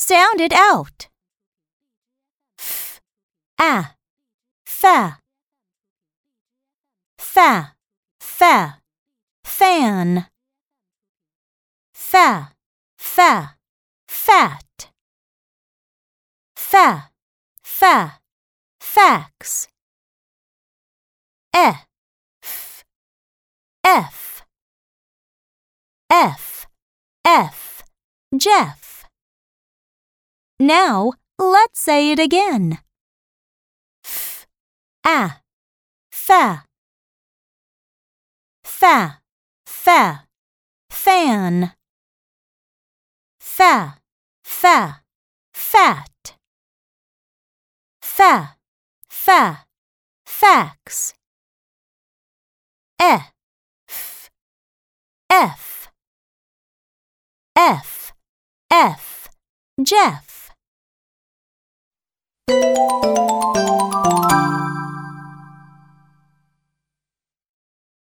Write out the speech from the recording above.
Sound it out. F, a, fa, fa, fa, fan, fa, fa, fat, fa, fa, fax, e, f, f, f, f, Jeff. Now let's say it again. F, a, fa, fa, fa, fan, fa, fa, fat, fa, fa, fax, e, f, f, f, f, Jeff. Música